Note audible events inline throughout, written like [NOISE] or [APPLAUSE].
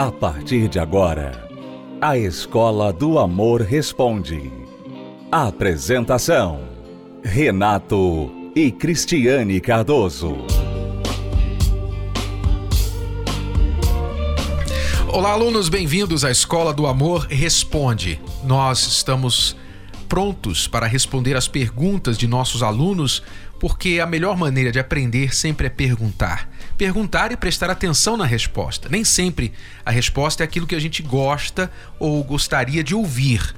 A partir de agora, a Escola do Amor Responde. Apresentação: Renato e Cristiane Cardoso. Olá, alunos, bem-vindos à Escola do Amor Responde. Nós estamos prontos para responder as perguntas de nossos alunos, porque a melhor maneira de aprender sempre é perguntar. Perguntar e prestar atenção na resposta. Nem sempre a resposta é aquilo que a gente gosta ou gostaria de ouvir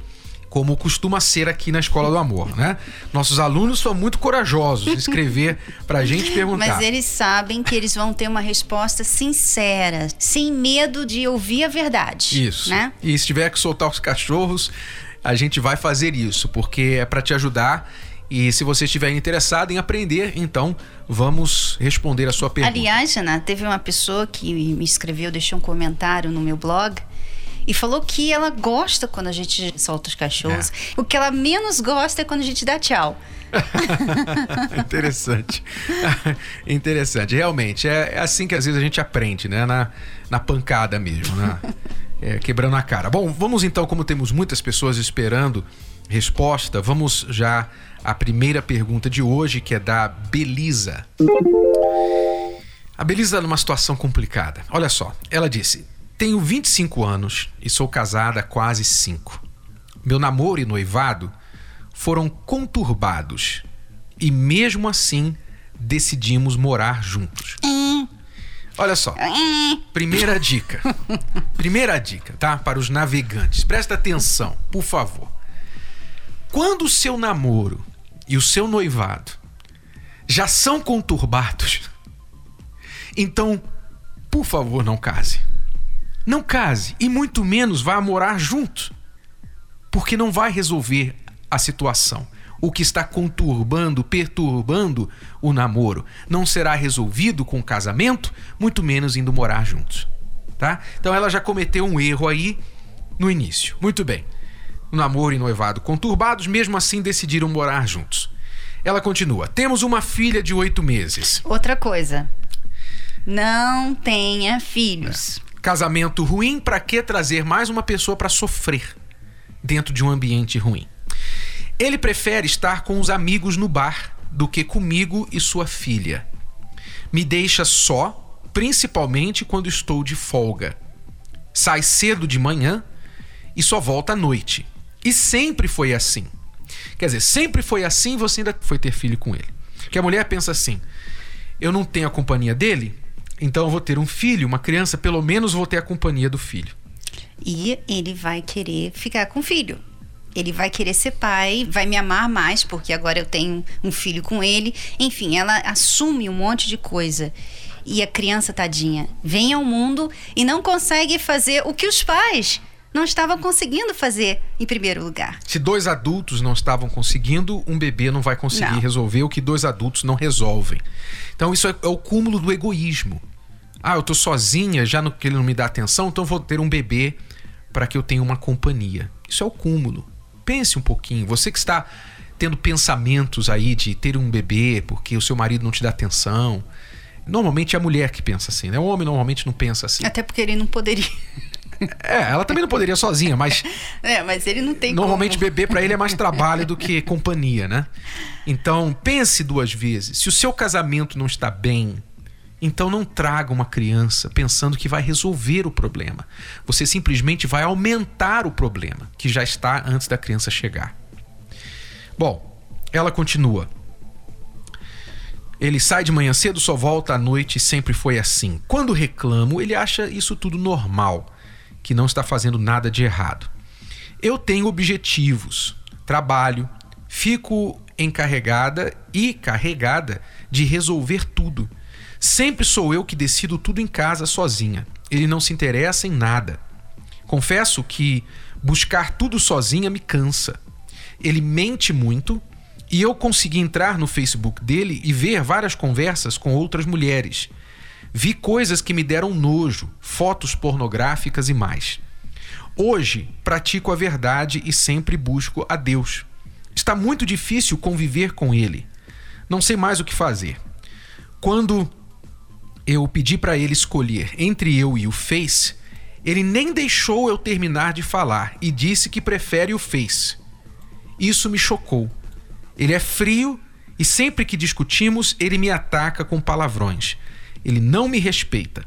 como costuma ser aqui na Escola do Amor, né? Nossos alunos são muito corajosos em escrever pra gente [LAUGHS] perguntar. Mas eles sabem que eles vão ter uma resposta sincera, sem medo de ouvir a verdade. Isso. Né? E se tiver que soltar os cachorros, a gente vai fazer isso, porque é para te ajudar. E se você estiver interessado em aprender, então vamos responder a sua pergunta. Aliás, Ana, teve uma pessoa que me escreveu, deixou um comentário no meu blog e falou que ela gosta quando a gente solta os cachorros. É. O que ela menos gosta é quando a gente dá tchau. [LAUGHS] Interessante. [LAUGHS] Interessante. Realmente, é, é, assim que às vezes a gente aprende, né? Na, na pancada mesmo, né? [LAUGHS] É, quebrando a cara. Bom, vamos então, como temos muitas pessoas esperando resposta, vamos já à primeira pergunta de hoje, que é da Belisa. A Belisa numa situação complicada. Olha só, ela disse: tenho 25 anos e sou casada há quase 5. Meu namoro e noivado foram conturbados e, mesmo assim, decidimos morar juntos. Olha só, primeira dica. Primeira dica, tá? Para os navegantes. Presta atenção, por favor. Quando o seu namoro e o seu noivado já são conturbados, então, por favor, não case. Não case e muito menos vá morar junto, porque não vai resolver a situação. O que está conturbando, perturbando o namoro não será resolvido com o casamento, muito menos indo morar juntos. Tá? Então ela já cometeu um erro aí no início. Muito bem. O namoro e noivado conturbados, mesmo assim decidiram morar juntos. Ela continua: Temos uma filha de oito meses. Outra coisa. Não tenha filhos. É. Casamento ruim, para que trazer mais uma pessoa para sofrer dentro de um ambiente ruim? Ele prefere estar com os amigos no bar do que comigo e sua filha. Me deixa só, principalmente quando estou de folga. Sai cedo de manhã e só volta à noite. E sempre foi assim. Quer dizer, sempre foi assim, você ainda foi ter filho com ele. Que a mulher pensa assim: eu não tenho a companhia dele, então eu vou ter um filho, uma criança, pelo menos vou ter a companhia do filho. E ele vai querer ficar com o filho. Ele vai querer ser pai, vai me amar mais, porque agora eu tenho um filho com ele. Enfim, ela assume um monte de coisa. E a criança, tadinha, vem ao mundo e não consegue fazer o que os pais não estavam conseguindo fazer em primeiro lugar. Se dois adultos não estavam conseguindo, um bebê não vai conseguir não. resolver o que dois adultos não resolvem. Então, isso é, é o cúmulo do egoísmo. Ah, eu tô sozinha, já no, que ele não me dá atenção, então vou ter um bebê para que eu tenha uma companhia. Isso é o cúmulo. Pense um pouquinho. Você que está tendo pensamentos aí de ter um bebê porque o seu marido não te dá atenção. Normalmente é a mulher que pensa assim, né? O homem normalmente não pensa assim. Até porque ele não poderia. [LAUGHS] É, ela também não poderia sozinha, mas. [LAUGHS] É, mas ele não tem Normalmente como. bebê para ele é mais trabalho do que companhia, né? Então, pense duas vezes. Se o seu casamento não está bem, então não traga uma criança pensando que vai resolver o problema. Você simplesmente vai aumentar o problema que já está antes da criança chegar. Bom, ela continua. Ele sai de manhã cedo, só volta à noite e sempre foi assim. Quando reclamo, ele acha isso tudo normal, que não está fazendo nada de errado. Eu tenho objetivos, trabalho, fico encarregada e carregada de resolver tudo Sempre sou eu que decido tudo em casa sozinha. Ele não se interessa em nada. Confesso que buscar tudo sozinha me cansa. Ele mente muito e eu consegui entrar no Facebook dele e ver várias conversas com outras mulheres. Vi coisas que me deram nojo, fotos pornográficas e mais. Hoje pratico a verdade e sempre busco a Deus. Está muito difícil conviver com ele. Não sei mais o que fazer. Quando eu pedi para ele escolher entre eu e o Face, Ele nem deixou eu terminar de falar e disse que prefere o Face. Isso me chocou. Ele é frio e sempre que discutimos, ele me ataca com palavrões. Ele não me respeita.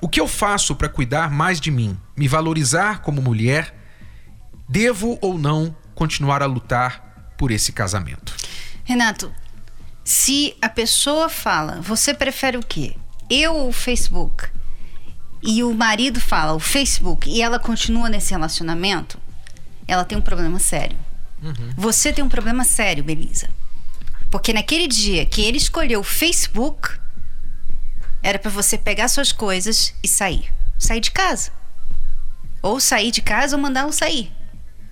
O que eu faço para cuidar mais de mim? Me valorizar como mulher? Devo ou não continuar a lutar por esse casamento? Renato, se a pessoa fala, você prefere o quê? Eu ou o Facebook? E o marido fala, o Facebook, e ela continua nesse relacionamento, ela tem um problema sério. Uhum. Você tem um problema sério, Belisa. Porque naquele dia que ele escolheu o Facebook, era para você pegar suas coisas e sair. Sair de casa. Ou sair de casa ou mandá-lo sair.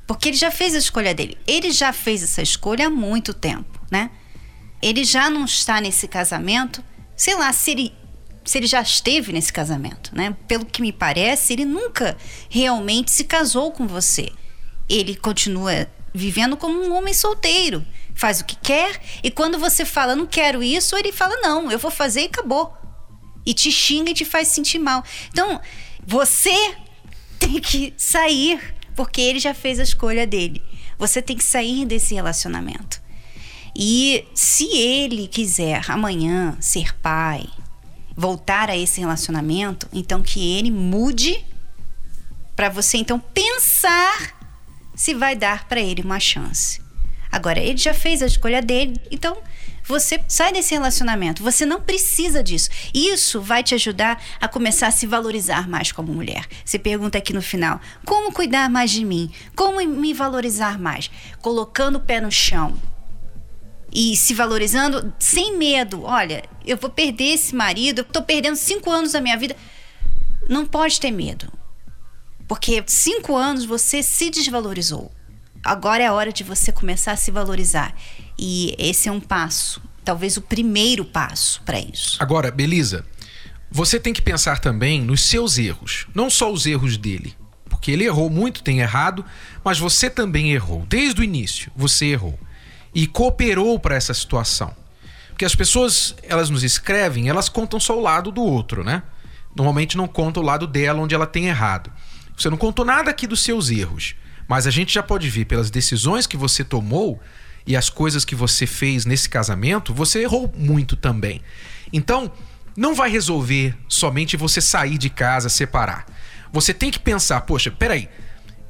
Porque ele já fez a escolha dele. Ele já fez essa escolha há muito tempo, né? Ele já não está nesse casamento. Sei lá, se ele, se ele já esteve nesse casamento, né? Pelo que me parece, ele nunca realmente se casou com você. Ele continua vivendo como um homem solteiro. Faz o que quer. E quando você fala, não quero isso, ele fala, não, eu vou fazer e acabou e te xinga e te faz sentir mal. Então, você tem que sair, porque ele já fez a escolha dele. Você tem que sair desse relacionamento. E se ele quiser amanhã ser pai, voltar a esse relacionamento, então que ele mude para você então pensar se vai dar para ele uma chance. Agora, ele já fez a escolha dele, então você sai desse relacionamento. Você não precisa disso. Isso vai te ajudar a começar a se valorizar mais como mulher. Você pergunta aqui no final: como cuidar mais de mim? Como me valorizar mais? Colocando o pé no chão e se valorizando sem medo. Olha, eu vou perder esse marido, eu tô perdendo cinco anos da minha vida. Não pode ter medo. Porque cinco anos você se desvalorizou. Agora é a hora de você começar a se valorizar. E esse é um passo, talvez o primeiro passo para isso. Agora, Belisa, você tem que pensar também nos seus erros, não só os erros dele. Porque ele errou muito, tem errado, mas você também errou. Desde o início, você errou. E cooperou para essa situação. Porque as pessoas, elas nos escrevem, elas contam só o lado do outro, né? Normalmente não contam o lado dela onde ela tem errado. Você não contou nada aqui dos seus erros. Mas a gente já pode ver pelas decisões que você tomou e as coisas que você fez nesse casamento, você errou muito também. Então, não vai resolver somente você sair de casa, separar. Você tem que pensar, poxa, peraí,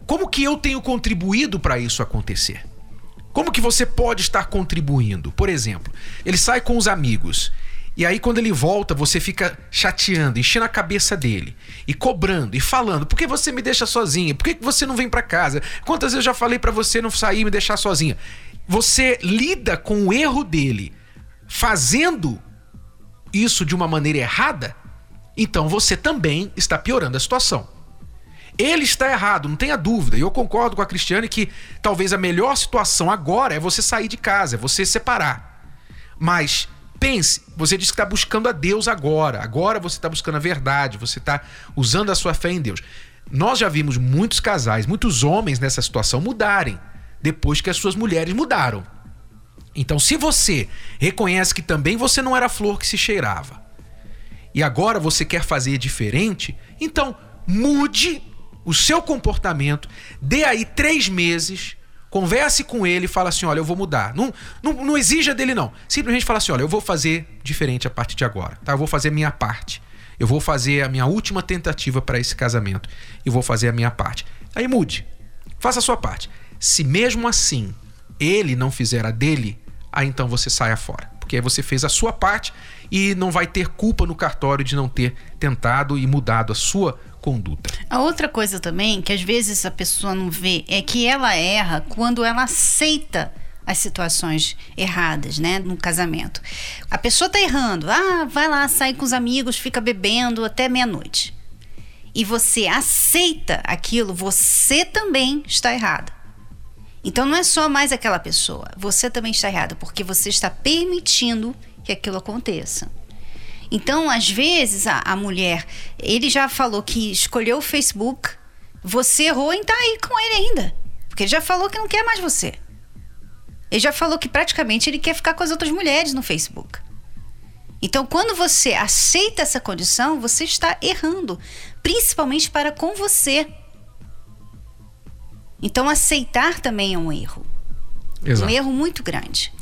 como que eu tenho contribuído para isso acontecer? Como que você pode estar contribuindo? Por exemplo, ele sai com os amigos e aí, quando ele volta, você fica chateando, enchendo a cabeça dele e cobrando e falando: por que você me deixa sozinha? Por que você não vem para casa? Quantas vezes eu já falei para você não sair e me deixar sozinha? Você lida com o erro dele fazendo isso de uma maneira errada, então você também está piorando a situação. Ele está errado, não tenha dúvida. E eu concordo com a Cristiane que talvez a melhor situação agora é você sair de casa, é você separar. Mas Pense, você disse que está buscando a Deus agora. Agora você está buscando a verdade, você está usando a sua fé em Deus. Nós já vimos muitos casais, muitos homens nessa situação mudarem depois que as suas mulheres mudaram. Então, se você reconhece que também você não era flor que se cheirava e agora você quer fazer diferente, então mude o seu comportamento, dê aí três meses Converse com ele e fala assim: olha, eu vou mudar. Não, não, não exija dele, não. Simplesmente fala assim: olha, eu vou fazer diferente a partir de agora. Tá? Eu vou fazer a minha parte. Eu vou fazer a minha última tentativa para esse casamento. E vou fazer a minha parte. Aí mude. Faça a sua parte. Se mesmo assim ele não fizer a dele, aí então você saia fora. Porque aí você fez a sua parte e não vai ter culpa no cartório de não ter tentado e mudado a sua conduta. A outra coisa também, que às vezes a pessoa não vê, é que ela erra quando ela aceita as situações erradas, né, no casamento. A pessoa tá errando, ah, vai lá, sai com os amigos, fica bebendo até meia-noite. E você aceita aquilo, você também está errada. Então não é só mais aquela pessoa, você também está errada, porque você está permitindo que aquilo aconteça. Então, às vezes, a, a mulher, ele já falou que escolheu o Facebook, você errou em estar tá aí com ele ainda. Porque ele já falou que não quer mais você. Ele já falou que praticamente ele quer ficar com as outras mulheres no Facebook. Então, quando você aceita essa condição, você está errando, principalmente para com você. Então, aceitar também é um erro. Exato. Um erro muito grande.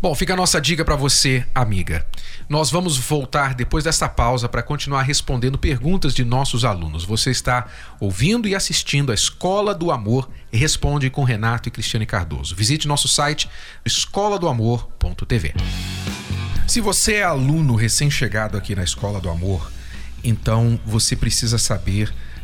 Bom, fica a nossa dica para você, amiga. Nós vamos voltar depois dessa pausa para continuar respondendo perguntas de nossos alunos. Você está ouvindo e assistindo a Escola do Amor e responde com Renato e Cristiane Cardoso. Visite nosso site escoladoamor.tv. Se você é aluno recém-chegado aqui na Escola do Amor, então você precisa saber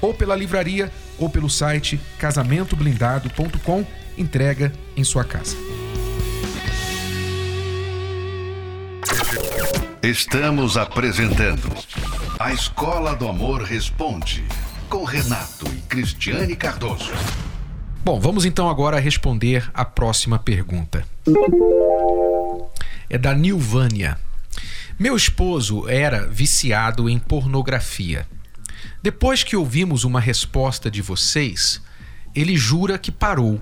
Ou pela livraria ou pelo site casamentoblindado.com, entrega em sua casa. Estamos apresentando A Escola do Amor Responde, com Renato e Cristiane Cardoso. Bom, vamos então agora responder a próxima pergunta. É da Nilvânia. Meu esposo era viciado em pornografia. Depois que ouvimos uma resposta de vocês, ele jura que parou.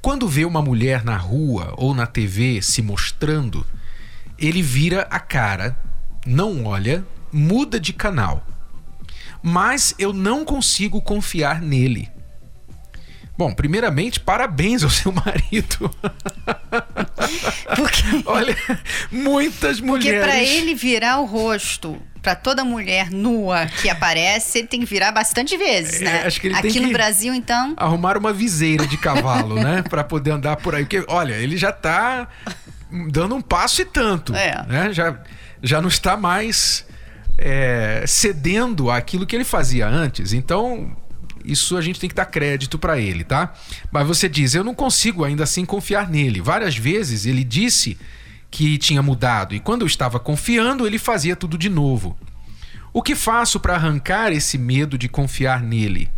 Quando vê uma mulher na rua ou na TV se mostrando, ele vira a cara, não olha, muda de canal. Mas eu não consigo confiar nele. Bom, primeiramente, parabéns ao seu [LAUGHS] marido. Porque, Olha, muitas porque mulheres. para ele virar o rosto para toda mulher nua que aparece, ele tem que virar bastante vezes, É, né? acho que ele Aqui tem no que- Brasil, então, arrumar uma viseira de cavalo, né? [LAUGHS] Pra poder andar por aí. Porque, olha, ele já tá dando um passo e tanto. É. Né? Já, já não está mais é, cedendo àquilo que ele fazia antes. Então, isso a gente tem que dar crédito pra ele, tá? Mas você diz, eu não consigo ainda assim confiar nele. Várias vezes ele disse que tinha mudado e quando eu estava confiando, ele fazia tudo de novo. O que faço para arrancar esse medo de confiar nele?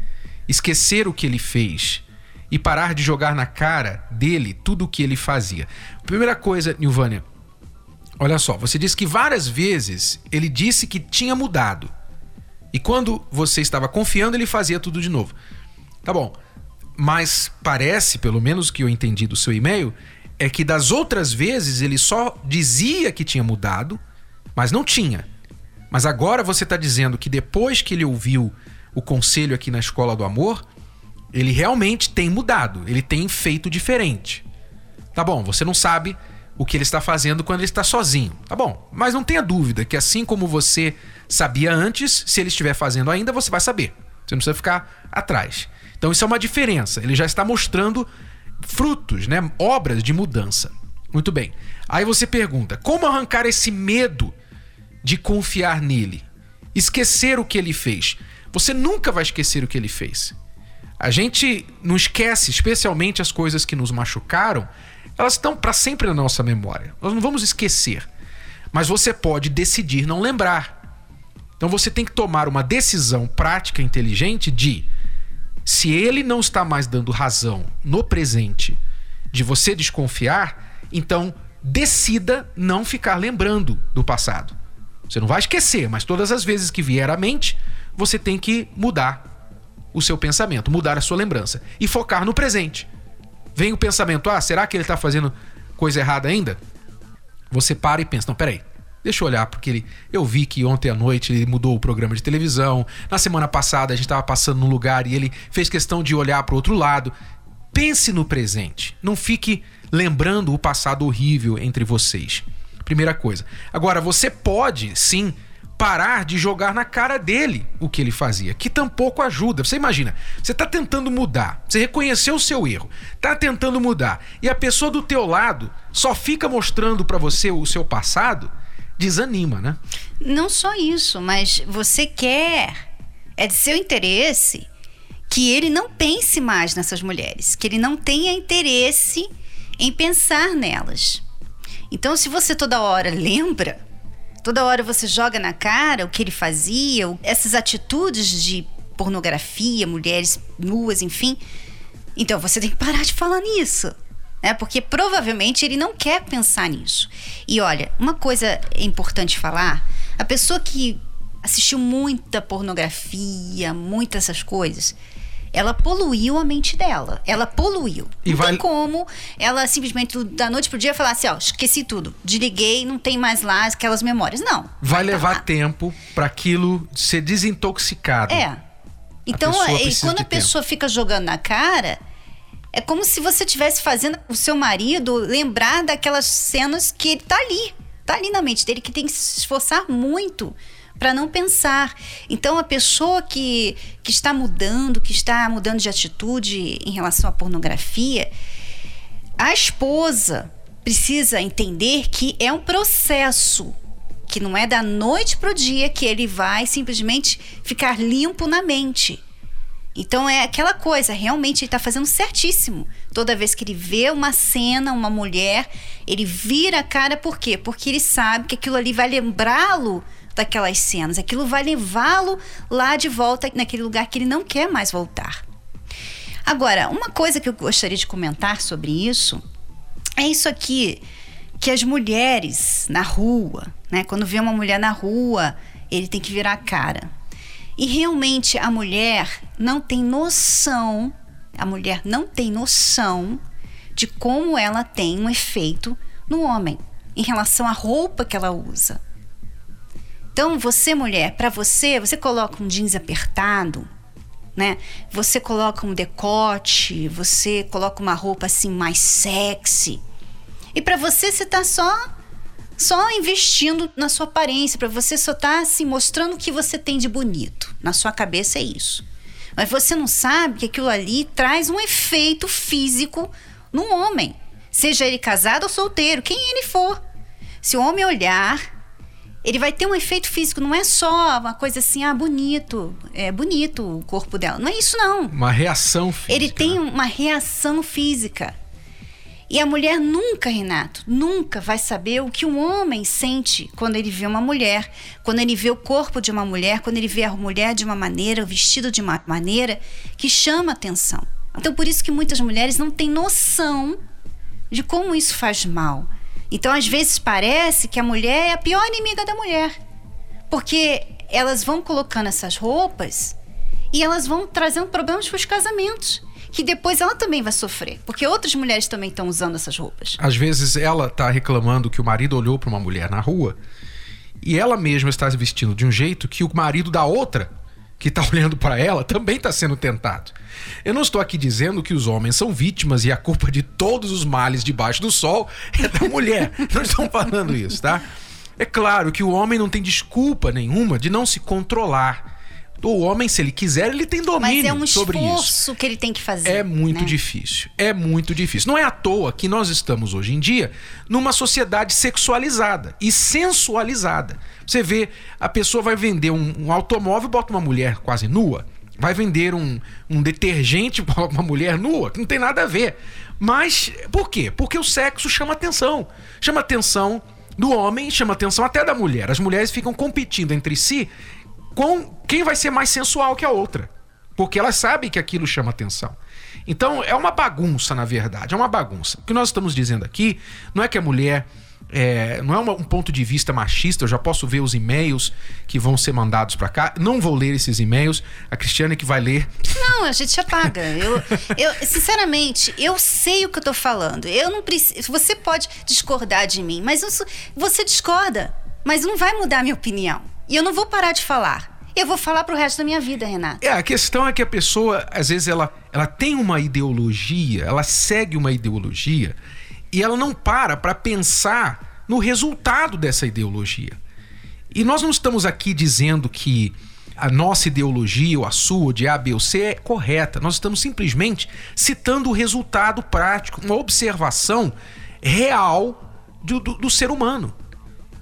Esquecer o que ele fez e parar de jogar na cara dele tudo o que ele fazia. Primeira coisa, Nilvânia, olha só, você disse que várias vezes ele disse que tinha mudado. E quando você estava confiando, ele fazia tudo de novo. Tá bom. Mas parece, pelo menos que eu entendi do seu e-mail, é que das outras vezes ele só dizia que tinha mudado, mas não tinha. Mas agora você está dizendo que depois que ele ouviu o conselho aqui na Escola do Amor, ele realmente tem mudado, ele tem feito diferente. Tá bom, você não sabe o que ele está fazendo quando ele está sozinho. Tá bom, mas não tenha dúvida que assim como você sabia antes, se ele estiver fazendo ainda, você vai saber. Você não precisa ficar atrás. Então isso é uma diferença. Ele já está mostrando frutos, né? Obras de mudança. Muito bem. Aí você pergunta: como arrancar esse medo de confiar nele? Esquecer o que ele fez. Você nunca vai esquecer o que ele fez. A gente não esquece, especialmente as coisas que nos machucaram, elas estão para sempre na nossa memória. Nós não vamos esquecer. Mas você pode decidir não lembrar. Então você tem que tomar uma decisão prática inteligente de se ele não está mais dando razão no presente de você desconfiar, então decida não ficar lembrando do passado. Você não vai esquecer, mas todas as vezes que vier à mente, você tem que mudar o seu pensamento, mudar a sua lembrança e focar no presente. Vem o pensamento: ah, será que ele está fazendo coisa errada ainda? Você para e pensa: não, peraí. Deixa eu olhar, porque ele, eu vi que ontem à noite ele mudou o programa de televisão. Na semana passada a gente estava passando num lugar e ele fez questão de olhar para o outro lado. Pense no presente. Não fique lembrando o passado horrível entre vocês. Primeira coisa. Agora, você pode sim parar de jogar na cara dele o que ele fazia, que tampouco ajuda. Você imagina, você está tentando mudar, você reconheceu o seu erro, está tentando mudar, e a pessoa do teu lado só fica mostrando para você o seu passado, desanima, né? Não só isso, mas você quer, é de seu interesse que ele não pense mais nessas mulheres, que ele não tenha interesse em pensar nelas. Então, se você toda hora lembra Toda hora você joga na cara o que ele fazia, essas atitudes de pornografia, mulheres nuas, enfim. Então você tem que parar de falar nisso. Né? Porque provavelmente ele não quer pensar nisso. E olha, uma coisa importante falar: a pessoa que assistiu muita pornografia, muitas essas coisas, ela poluiu a mente dela. Ela poluiu. E não vai... tem como ela simplesmente da noite pro dia falar assim, ó, esqueci tudo, desliguei, não tem mais lá aquelas memórias. Não. Vai, vai levar tempo para aquilo ser desintoxicado. É. Então, e quando a pessoa tempo. fica jogando na cara, é como se você estivesse fazendo o seu marido lembrar daquelas cenas que ele tá ali. Tá ali na mente dele, que tem que se esforçar muito para não pensar. Então, a pessoa que, que está mudando, que está mudando de atitude em relação à pornografia, a esposa precisa entender que é um processo que não é da noite para o dia que ele vai simplesmente ficar limpo na mente. Então é aquela coisa, realmente ele está fazendo certíssimo. Toda vez que ele vê uma cena, uma mulher, ele vira a cara por quê? Porque ele sabe que aquilo ali vai lembrá-lo daquelas cenas. Aquilo vai levá-lo lá de volta naquele lugar que ele não quer mais voltar. Agora, uma coisa que eu gostaria de comentar sobre isso é isso aqui que as mulheres na rua, né, quando vê uma mulher na rua, ele tem que virar a cara. E realmente a mulher não tem noção, a mulher não tem noção de como ela tem um efeito no homem em relação à roupa que ela usa. Então, você, mulher, para você, você coloca um jeans apertado, né? Você coloca um decote, você coloca uma roupa assim mais sexy. E para você, você tá só só investindo na sua aparência, para você só tá assim mostrando o que você tem de bonito. Na sua cabeça é isso. Mas você não sabe que aquilo ali traz um efeito físico no homem, seja ele casado ou solteiro, quem ele for. Se o homem olhar ele vai ter um efeito físico, não é só uma coisa assim, ah, bonito, é bonito o corpo dela. Não é isso, não. Uma reação física. Ele tem uma reação física. E a mulher nunca, Renato, nunca vai saber o que um homem sente quando ele vê uma mulher, quando ele vê o corpo de uma mulher, quando ele vê a mulher de uma maneira, o vestido de uma maneira que chama atenção. Então, por isso que muitas mulheres não têm noção de como isso faz mal. Então, às vezes, parece que a mulher é a pior inimiga da mulher. Porque elas vão colocando essas roupas e elas vão trazendo problemas para os casamentos. Que depois ela também vai sofrer. Porque outras mulheres também estão usando essas roupas. Às vezes ela está reclamando que o marido olhou para uma mulher na rua e ela mesma está se vestindo de um jeito que o marido da outra que está [LAUGHS] olhando para ela também está sendo tentado. Eu não estou aqui dizendo que os homens são vítimas e a culpa de todos os males debaixo do sol [LAUGHS] é da mulher. não estamos falando isso, tá? É claro que o homem não tem desculpa nenhuma de não se controlar o homem, se ele quiser, ele tem domínio sobre isso. Mas é um esforço que ele tem que fazer. É muito né? difícil. É muito difícil. Não é à toa que nós estamos hoje em dia numa sociedade sexualizada e sensualizada. Você vê, a pessoa vai vender um, um automóvel, bota uma mulher quase nua. Vai vender um, um detergente [LAUGHS] para uma mulher nua, que não tem nada a ver. Mas por quê? Porque o sexo chama atenção. Chama atenção do homem, chama atenção até da mulher. As mulheres ficam competindo entre si com quem vai ser mais sensual que a outra. Porque elas sabem que aquilo chama atenção. Então é uma bagunça, na verdade, é uma bagunça. O que nós estamos dizendo aqui não é que a mulher. É, não é uma, um ponto de vista machista, eu já posso ver os e-mails que vão ser mandados para cá. Não vou ler esses e-mails, a Cristiane que vai ler. Não, a gente apaga. Eu, eu, sinceramente, eu sei o que eu tô falando. Eu não preciso. Você pode discordar de mim, mas eu, você discorda, mas não vai mudar a minha opinião. E eu não vou parar de falar. Eu vou falar pro resto da minha vida, Renato. É, a questão é que a pessoa, às vezes, ela, ela tem uma ideologia, ela segue uma ideologia e ela não para para pensar no resultado dessa ideologia. E nós não estamos aqui dizendo que a nossa ideologia, ou a sua, de A, B ou C, é correta. Nós estamos simplesmente citando o resultado prático, uma observação real do, do, do ser humano.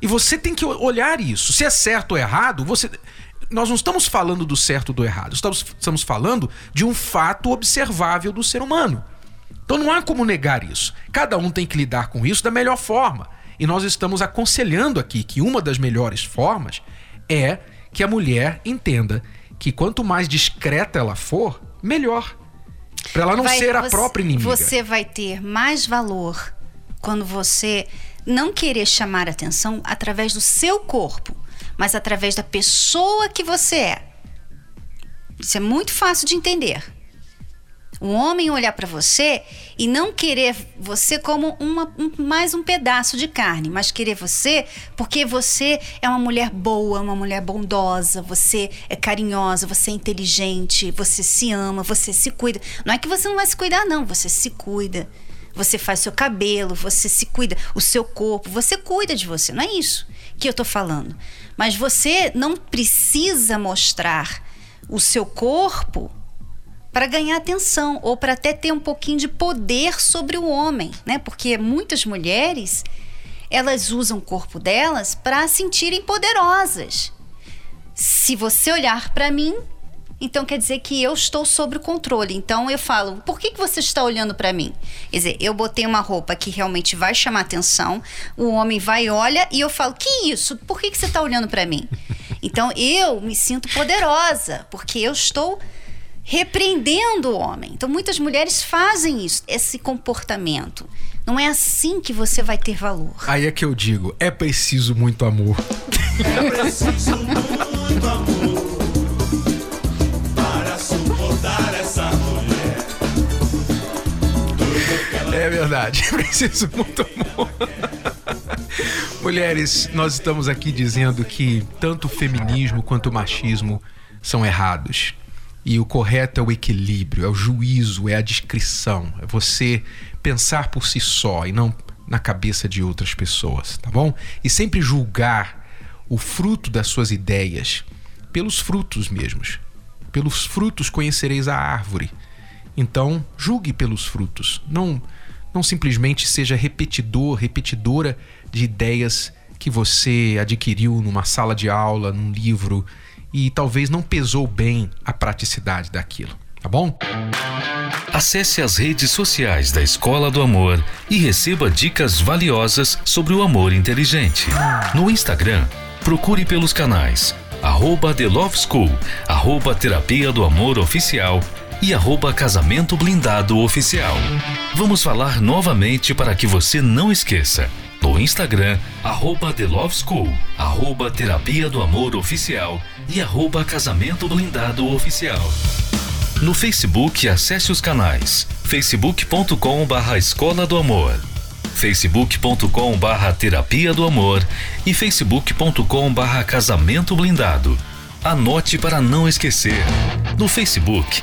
E você tem que olhar isso. Se é certo ou errado, você. Nós não estamos falando do certo ou do errado, estamos, estamos falando de um fato observável do ser humano. Então não há como negar isso. Cada um tem que lidar com isso da melhor forma. E nós estamos aconselhando aqui que uma das melhores formas é que a mulher entenda que quanto mais discreta ela for, melhor. Para ela não vai, ser a você, própria inimiga. Você vai ter mais valor quando você não querer chamar atenção através do seu corpo, mas através da pessoa que você é. Isso é muito fácil de entender. Um homem olhar para você e não querer você como uma, um, mais um pedaço de carne, mas querer você porque você é uma mulher boa, uma mulher bondosa, você é carinhosa, você é inteligente, você se ama, você se cuida. Não é que você não vai se cuidar, não, você se cuida. Você faz seu cabelo, você se cuida, o seu corpo, você cuida de você. Não é isso que eu tô falando. Mas você não precisa mostrar o seu corpo para ganhar atenção ou para até ter um pouquinho de poder sobre o homem, né? Porque muitas mulheres elas usam o corpo delas para se sentirem poderosas. Se você olhar para mim, então quer dizer que eu estou sob o controle. Então eu falo, por que, que você está olhando para mim? Quer dizer, eu botei uma roupa que realmente vai chamar atenção, o homem vai olha e eu falo, que isso? Por que, que você está olhando para mim? Então eu me sinto poderosa, porque eu estou repreendendo o homem. Então muitas mulheres fazem isso, esse comportamento. Não é assim que você vai ter valor. Aí é que eu digo, é preciso muito amor. É preciso muito amor É verdade, [LAUGHS] preciso muito amor. Mulheres, nós estamos aqui dizendo que tanto o feminismo quanto o machismo são errados. E o correto é o equilíbrio, é o juízo, é a discrição, é você pensar por si só e não na cabeça de outras pessoas, tá bom? E sempre julgar o fruto das suas ideias pelos frutos mesmos. Pelos frutos conhecereis a árvore. Então, julgue pelos frutos. Não não simplesmente seja repetidor, repetidora de ideias que você adquiriu numa sala de aula, num livro, e talvez não pesou bem a praticidade daquilo, tá bom? Acesse as redes sociais da Escola do Amor e receba dicas valiosas sobre o amor inteligente. No Instagram, procure pelos canais arroba The Love School, arroba Terapia do Amor Oficial e arroba Casamento Blindado Oficial. Vamos falar novamente para que você não esqueça no Instagram, arroba The Love School, arroba Terapia do Amor Oficial e arroba Casamento Blindado Oficial. No Facebook, acesse os canais facebook.com barra Escola do Amor, facebook.com barra Terapia do Amor e facebook.com barra Casamento Blindado. Anote para não esquecer. No Facebook,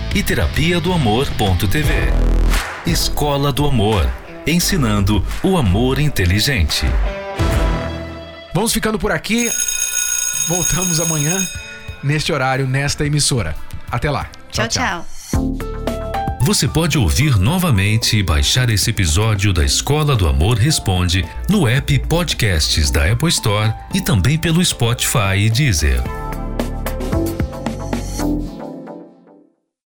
e terapia do amor.tv. Escola do Amor ensinando o amor inteligente. Vamos ficando por aqui. Voltamos amanhã, neste horário, nesta emissora. Até lá. tchau. tchau. tchau. Você pode ouvir novamente e baixar esse episódio da Escola do Amor Responde no app Podcasts da Apple Store e também pelo Spotify e Deezer.